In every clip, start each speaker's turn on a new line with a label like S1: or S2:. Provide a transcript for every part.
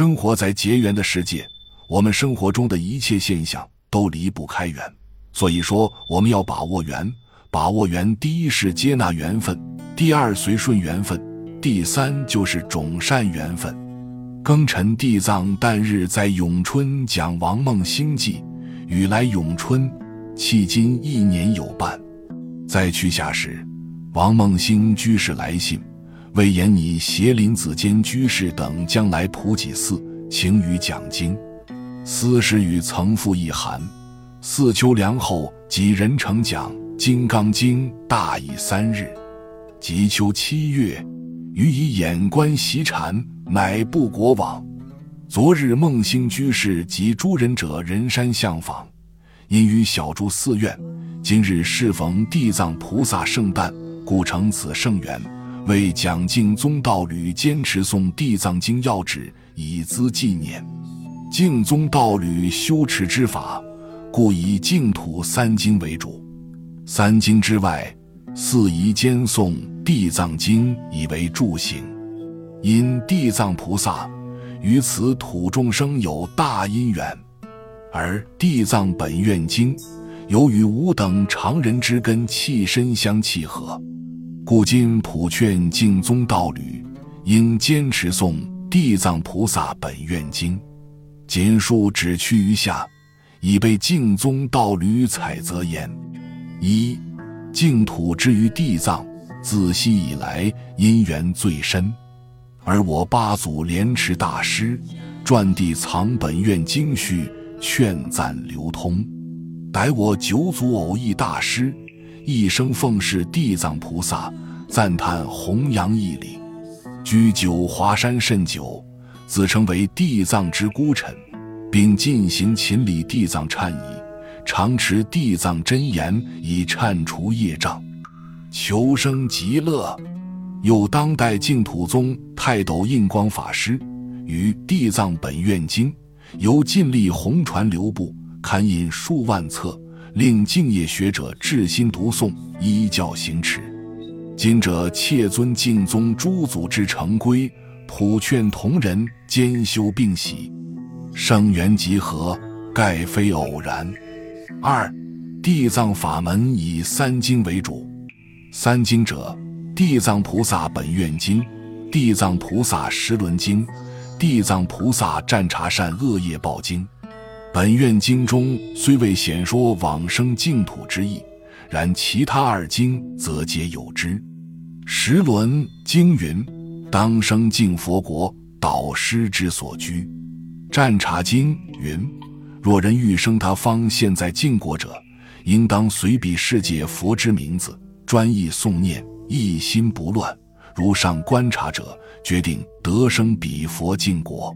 S1: 生活在结缘的世界，我们生活中的一切现象都离不开缘。所以说，我们要把握缘。把握缘，第一是接纳缘分，第二随顺缘分，第三就是种善缘分。庚辰地藏诞日在永春，讲王梦星记，雨来永春，迄今一年有半。在去夏时，王梦星居士来信，为言拟协林子坚居士等将来普济寺，请予讲经。司时与曾复一函，四秋凉后，即人成讲。《金刚经》大已三日，即秋七月，予以眼观习禅，乃布国往。昨日梦星居士及诸人者人山相访，因于小住寺院。今日适逢地藏菩萨圣诞，故成此圣缘，为讲净宗道侣坚持诵《地藏经》要旨，以资纪念。净宗道侣修持之法，故以净土三经为主。三经之外，四夷兼诵《地藏经》以为助行，因地藏菩萨与此土众生有大因缘，而《地藏本愿经》由于吾等常人之根气身相契合，故今普劝净宗道侣应坚持诵《地藏菩萨本愿经》。简述只趋于下，已被净宗道侣采择焉。一净土之于地藏，自昔以来因缘最深，而我八祖莲池大师传地藏本愿经序，劝赞流通。逮我九祖偶益大师一生奉事地藏菩萨，赞叹弘扬义理，居九华山甚久，自称为地藏之孤臣，并进行勤礼地藏忏仪。常持地藏真言以忏除业障，求生极乐。有当代净土宗泰斗印光法师于《地藏本愿经》由尽力红传流布，刊印数万册，令敬业学者至心读诵，依教行持。今者切遵敬宗诸祖之成规，普劝同仁兼修并喜，圣缘集合，盖非偶然。二，地藏法门以三经为主。三经者，地藏菩萨本愿经、地藏菩萨十轮经、地藏菩萨占察善恶业报经。本愿经中虽未显说往生净土之意，然其他二经则皆有之。十轮经云：当生净佛国，导师之所居。占察经云。若人欲生他方现在净国者，应当随彼世界佛之名字，专意诵念，一心不乱。如上观察者，决定得生彼佛净国。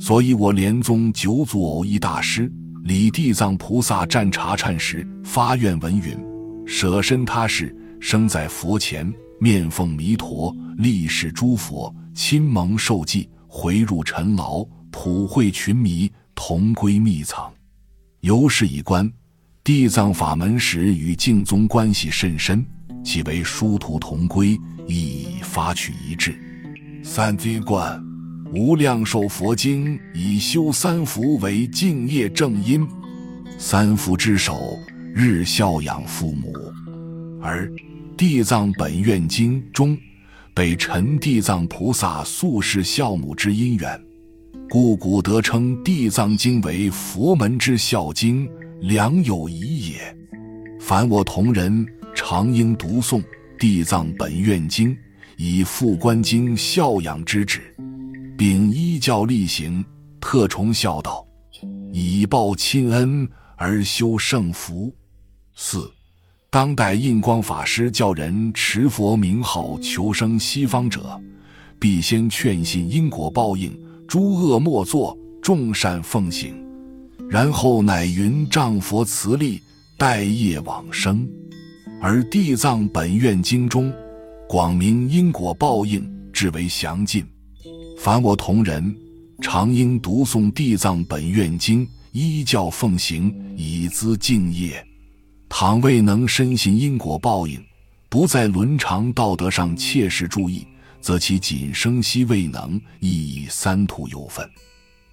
S1: 所以我莲宗九祖偶益大师礼地藏菩萨占茶忏时，发愿文云：舍身他世，生在佛前，面奉弥陀，历世诸佛，亲蒙受记，回入尘劳，普惠群迷。同归密藏，由是以观，地藏法门时与净宗关系甚深，其为殊途同归，亦发取一致。三经观，无量寿佛经以修三福为敬业正因，三福之首，日孝养父母，而地藏本愿经中，被陈地藏菩萨宿世孝母之因缘。故古德称《地藏经》为佛门之孝经，良有疑也。凡我同仁，常应读诵《地藏本愿经》，以复观经孝养之旨，并依教力行，特崇孝道，以报亲恩而修圣福。四，当代印光法师教人持佛名号求生西方者，必先劝信因果报应。诸恶莫作，众善奉行，然后乃云丈佛慈力，待业往生。而地藏本愿经中，广明因果报应，至为详尽。凡我同仁，常应读诵地藏本愿经，依教奉行，以资敬业。倘未能深信因果报应，不在伦常道德上切实注意，则其仅生息未能，亦三途有分。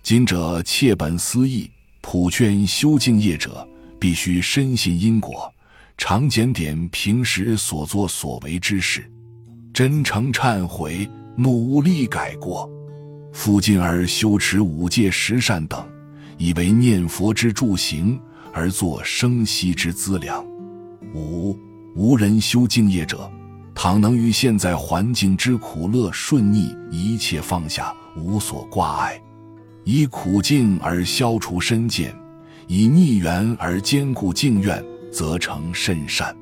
S1: 今者切本思义，普劝修静业者，必须深信因果，常检点平时所作所为之事，真诚忏悔，努力改过。复进而修持五戒十善等，以为念佛之助行，而作生息之资粮。五无人修静业者，倘能于现在环境之苦乐顺逆一切放下，无所挂碍。以苦境而消除身见，以逆缘而坚固境愿，则成甚善。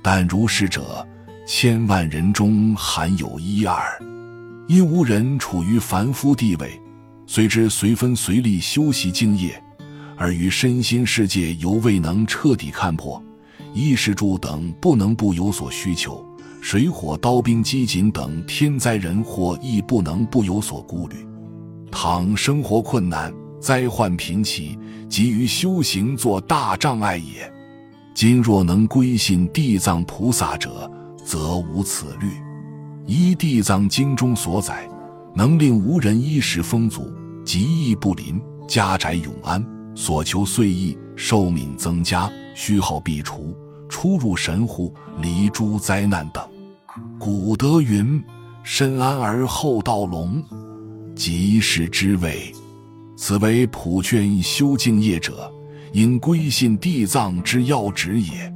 S1: 但如是者，千万人中罕有一二。因无人处于凡夫地位，虽知随分随力修习境业，而于身心世界犹未能彻底看破，衣食住等不能不有所需求，水火刀兵饥馑等天灾人祸亦不能不有所顾虑。倘生活困难、灾患频起，急于修行作大障碍也。今若能归信地藏菩萨者，则无此虑。依地藏经中所载，能令无人衣食丰足，疾疫不临，家宅永安，所求遂意，寿命增加，虚耗必除，出入神户，离诸灾难等。古德云：“身安而后道隆。”即是之谓，此为普劝修净业者应归信地藏之要旨也。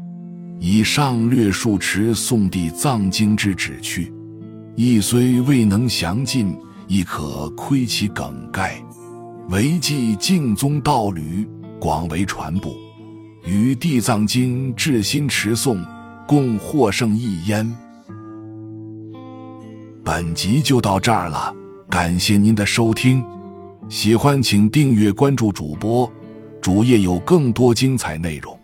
S1: 以上略述持宋地藏经之旨趣，亦虽未能详尽，亦可窥其梗概，为记净宗道侣，广为传播。与地藏经至心持诵，共获胜一焉。本集就到这儿了。感谢您的收听，喜欢请订阅关注主播，主页有更多精彩内容。